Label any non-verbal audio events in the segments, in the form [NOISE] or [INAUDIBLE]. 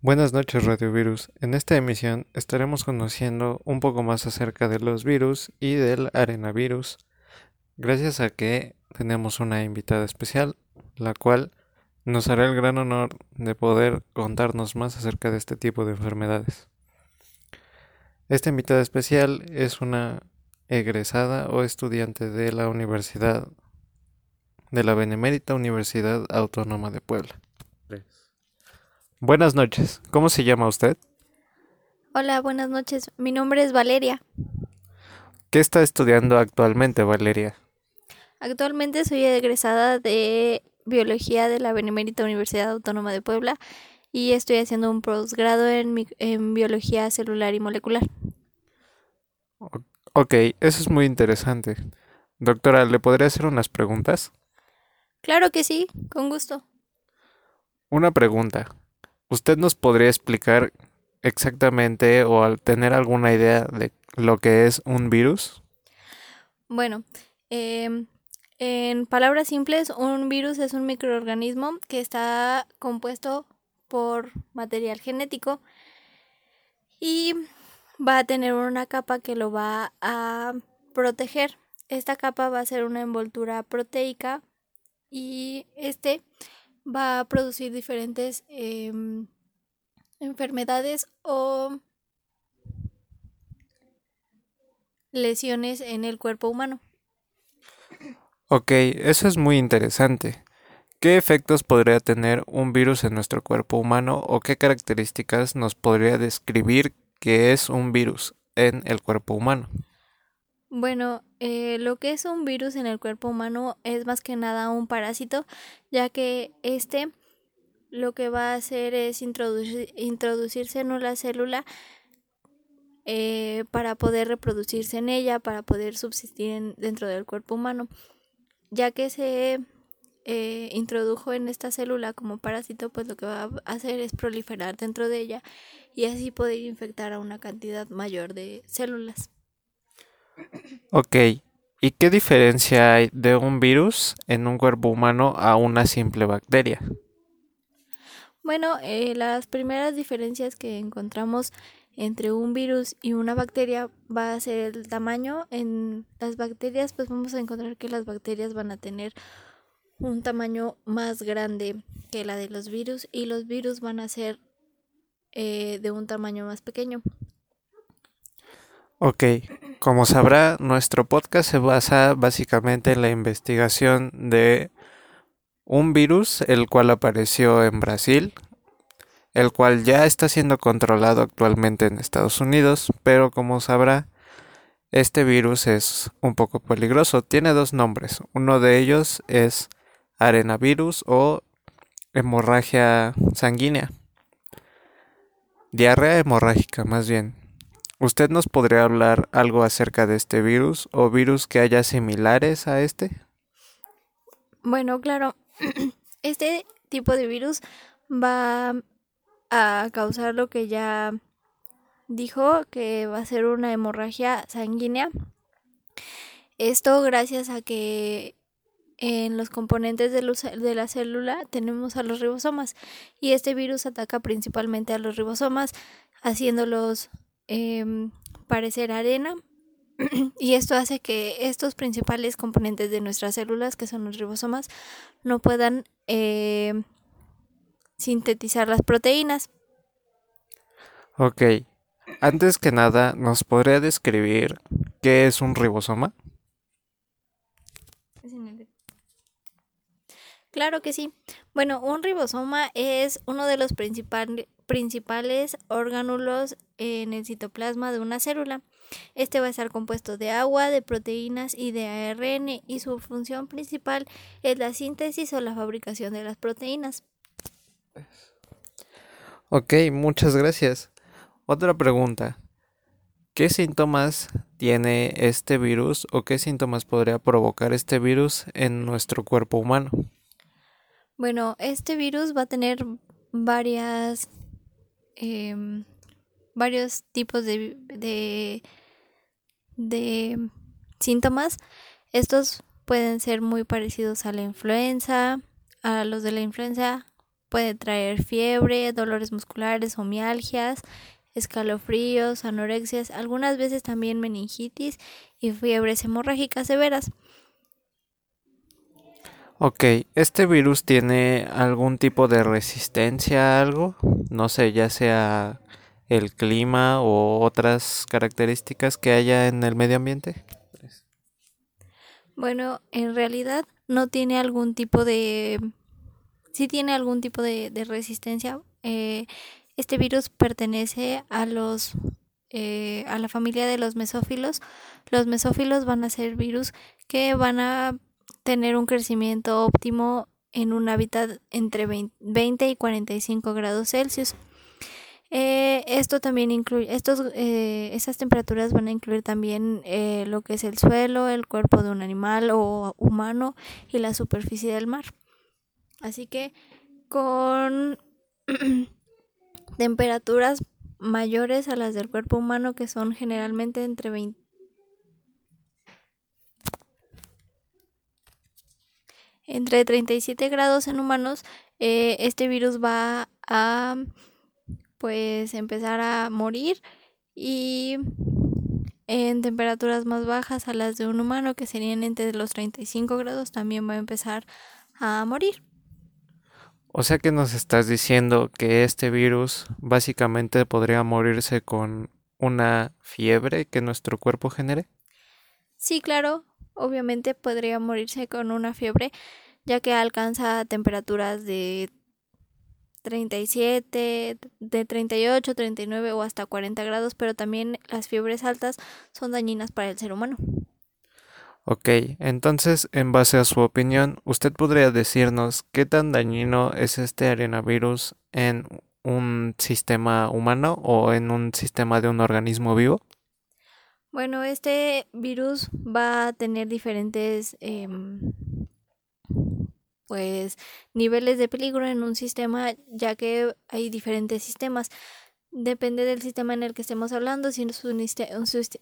Buenas noches Radiovirus. En esta emisión estaremos conociendo un poco más acerca de los virus y del arenavirus, gracias a que tenemos una invitada especial, la cual nos hará el gran honor de poder contarnos más acerca de este tipo de enfermedades. Esta invitada especial es una egresada o estudiante de la Universidad de la Benemérita Universidad Autónoma de Puebla. Buenas noches, ¿cómo se llama usted? Hola, buenas noches. Mi nombre es Valeria. ¿Qué está estudiando actualmente, Valeria? Actualmente soy egresada de Biología de la Benemérita Universidad Autónoma de Puebla y estoy haciendo un posgrado en, en Biología Celular y Molecular. Ok, eso es muy interesante. Doctora, ¿le podría hacer unas preguntas? Claro que sí, con gusto. Una pregunta. ¿Usted nos podría explicar exactamente o al tener alguna idea de lo que es un virus? Bueno, em, en palabras simples, un virus es un microorganismo que está compuesto por material genético y va a tener una capa que lo va a proteger. Esta capa va a ser una envoltura proteica y este va a producir diferentes em, enfermedades o lesiones en el cuerpo humano. Ok, eso es muy interesante. ¿Qué efectos podría tener un virus en nuestro cuerpo humano o qué características nos podría describir que es un virus en el cuerpo humano? Bueno, eh, lo que es un virus en el cuerpo humano es más que nada un parásito, ya que este lo que va a hacer es introducir, introducirse en una célula eh, para poder reproducirse en ella, para poder subsistir dentro del cuerpo humano. Ya que se eh, introdujo en esta célula como parásito, pues lo que va a hacer es proliferar dentro de ella y así poder infectar a una cantidad mayor de células. Ok, ¿y qué diferencia hay de un virus en un cuerpo humano a una simple bacteria? Bueno, eh, las primeras diferencias que encontramos entre un virus y una bacteria va a ser el tamaño. En las bacterias, pues vamos a encontrar que las bacterias van a tener un tamaño más grande que la de los virus y los virus van a ser eh, de un tamaño más pequeño. Ok, como sabrá, nuestro podcast se basa básicamente en la investigación de un virus, el cual apareció en Brasil, el cual ya está siendo controlado actualmente en Estados Unidos, pero como sabrá, este virus es un poco peligroso. Tiene dos nombres. Uno de ellos es arenavirus o hemorragia sanguínea. Diarrea hemorrágica, más bien. ¿Usted nos podría hablar algo acerca de este virus o virus que haya similares a este? Bueno, claro. [CLEARS THROAT] Este tipo de virus va a causar lo que ya dijo, que va a ser una hemorragia sanguínea. Esto gracias a que en los componentes de, la célula tenemos a los ribosomas y este virus ataca principalmente a los ribosomas haciéndolos Em, parecer arena [CLEARS THROAT] y esto hace que estos principales componentes de nuestras células, que son los ribosomas, no puedan em, sintetizar las proteínas. Ok, antes que nada, ¿nos podría describir qué es un ribosoma? Claro que sí. Bueno, un ribosoma es uno de los principales órganos en el citoplasma de una célula. Este va a estar compuesto de agua, de proteínas y de ARN y su función principal es la síntesis o la fabricación de las proteínas. Ok, muchas gracias. Otra pregunta. ¿Qué síntomas tiene este virus o qué síntomas podría provocar este virus en nuestro cuerpo humano? Bueno, este virus va a tener varias, em, varios tipos de, de, de síntomas. Estos pueden ser muy parecidos a la influenza, a los de la influenza, puede traer fiebre, dolores musculares o mialgias, escalofríos, anorexias, algunas veces también meningitis y fiebres hemorrágicas severas. Ok, ¿este virus tiene algún tipo de resistencia a algo? No sé, ya sea el clima o otras características que haya en el medio ambiente. Bueno, en realidad no tiene algún tipo de... Sí tiene algún tipo de, resistencia. Eh, este virus pertenece a los eh, a la familia de los mesófilos. Los mesófilos van a ser virus que van a tener un crecimiento óptimo en un hábitat entre 20 y 45 grados Celsius. Eh, esto también incluye, estos, eh, esas temperaturas van a incluir también eh, lo que es el suelo, el cuerpo de un animal o humano y la superficie del mar. Así que con [CLEARS THROAT] temperaturas mayores a las del cuerpo humano que son generalmente entre 20 entre 37 grados en humanos, este virus va a pues empezar a morir y en temperaturas más bajas a las de un humano que serían entre los 35 grados también va a empezar a morir. O sea que nos estás diciendo que este virus básicamente podría morirse con una fiebre que nuestro cuerpo genere. Sí, claro, obviamente podría morirse con una fiebre ya que alcanza temperaturas de 37, de 38, 39 o hasta 40 grados, pero también las fiebres altas son dañinas para el ser humano. Ok, entonces, en base a su opinión, ¿usted podría decirnos qué tan dañino es este arenavirus en un sistema humano o en un sistema de un organismo vivo? Bueno, este virus va a tener diferentes em, pues niveles de peligro en un sistema ya que hay diferentes sistemas depende del sistema en el que estemos hablando si es un,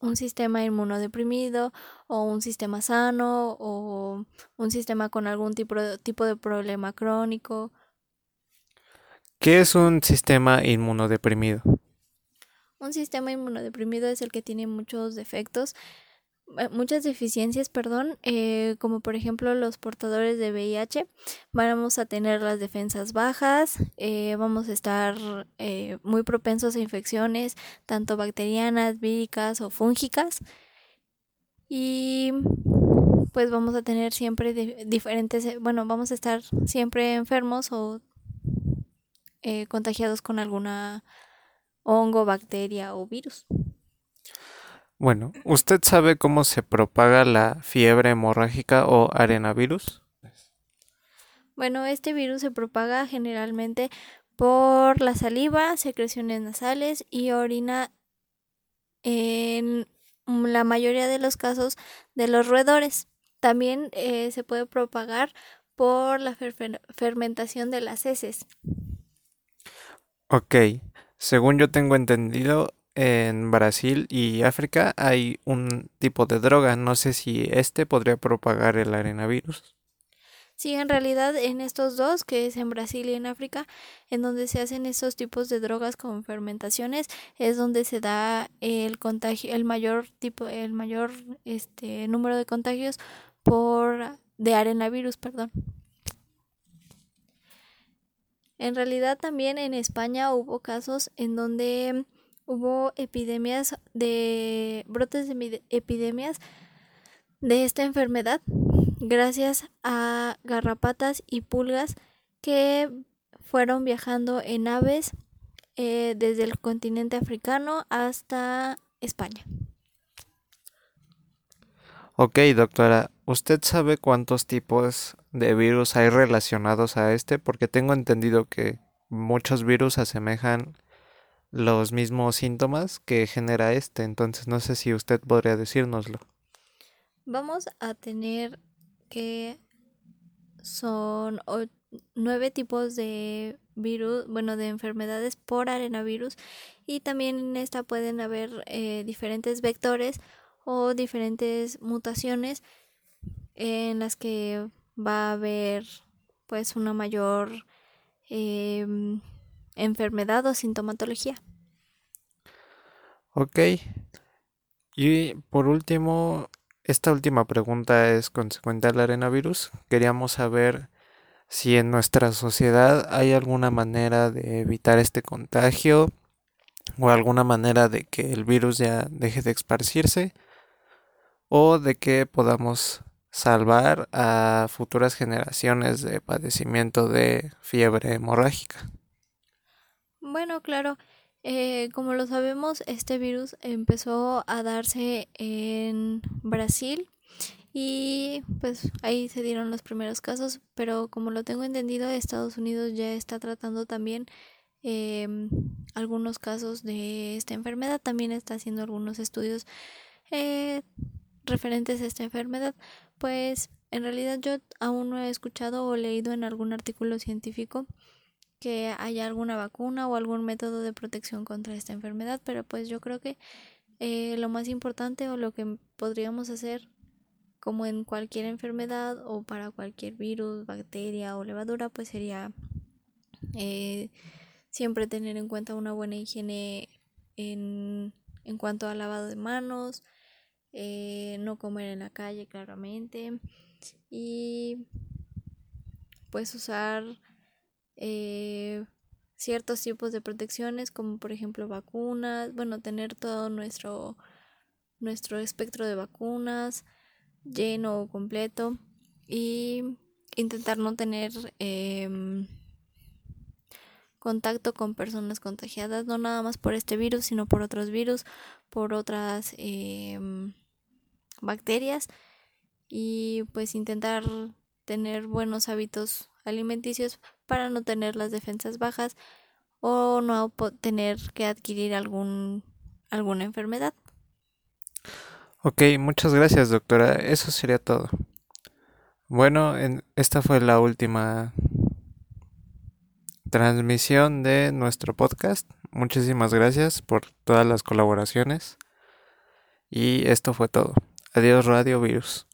un, sistema inmunodeprimido o un sistema sano o un sistema con algún tipo de, tipo de problema crónico ¿Qué es un sistema inmunodeprimido? Un sistema inmunodeprimido es el que tiene muchos defectos eh, muchas deficiencias, perdón, eh, como por ejemplo los portadores de VIH, vamos a tener las defensas bajas, eh, vamos a estar muy propensos a infecciones, tanto bacterianas, víricas o fúngicas, y pues vamos a tener siempre diferentes, bueno, vamos a estar siempre enfermos o contagiados con alguna hongo, bacteria o virus. Bueno, ¿usted sabe cómo se propaga la fiebre hemorrágica o arenavirus? Bueno, este virus se propaga generalmente por la saliva, secreciones nasales y orina en la mayoría de los casos de los roedores. También eh, se puede propagar por la fermentación de las heces. Ok, según yo tengo entendido, en Brasil y África hay un tipo de droga. No sé si este podría propagar el arenavirus. Sí, en realidad en estos dos, que es en Brasil y en África, en donde se hacen estos tipos de drogas con fermentaciones, es donde se da el contagio, el mayor tipo, el mayor este número de contagios por de arenavirus, perdón. En realidad también en España hubo casos en donde hubo epidemias de brotes de epidemias de esta enfermedad gracias a garrapatas y pulgas que fueron viajando en aves eh, desde el continente africano hasta España. Ok, doctora, ¿usted sabe cuántos tipos de virus hay relacionados a este? Porque tengo entendido que muchos virus asemejan los mismos síntomas que genera este. Entonces no sé si usted podría decírnoslo. Vamos a tener que son nueve tipos de virus, bueno, de enfermedades por arenavirus y también en esta pueden haber eh, diferentes vectores o diferentes mutaciones en las que va a haber pues una mayor em, enfermedad o sintomatología. Ok. Y por último, esta última pregunta es consecuente al arenavirus. Queríamos saber si en nuestra sociedad hay alguna manera de evitar este contagio o alguna manera de que el virus ya deje de esparcirse o de que podamos salvar a futuras generaciones de padecimiento de fiebre hemorrágica. Bueno, claro. Eh, como lo sabemos, este virus empezó a darse en Brasil y pues ahí se dieron los primeros casos, pero como lo tengo entendido, Estados Unidos ya está tratando también em, algunos casos de esta enfermedad, también está haciendo algunos estudios eh, referentes a esta enfermedad, pues en realidad yo aún no he escuchado o leído en algún artículo científico que haya alguna vacuna o algún método de protección contra esta enfermedad, pero pues yo creo que eh, lo más importante o lo que podríamos hacer como en cualquier enfermedad o para cualquier virus, bacteria o levadura, pues sería eh, siempre tener en cuenta una buena higiene en, en cuanto al lavado de manos, eh, no comer en la calle claramente. Y pues usar eh, ciertos tipos de protecciones como por ejemplo vacunas, bueno, tener todo nuestro, nuestro espectro de vacunas lleno o completo y intentar no tener em, contacto con personas contagiadas, no nada más por este virus, sino por otros virus, por otras em, bacterias y pues intentar tener buenos hábitos alimenticios para no tener las defensas bajas o no tener que adquirir algún, alguna enfermedad. Ok, muchas gracias doctora. Eso sería todo. Bueno, esta fue la última transmisión de nuestro podcast. Muchísimas gracias por todas las colaboraciones. Y esto fue todo. Adiós Radio Virus.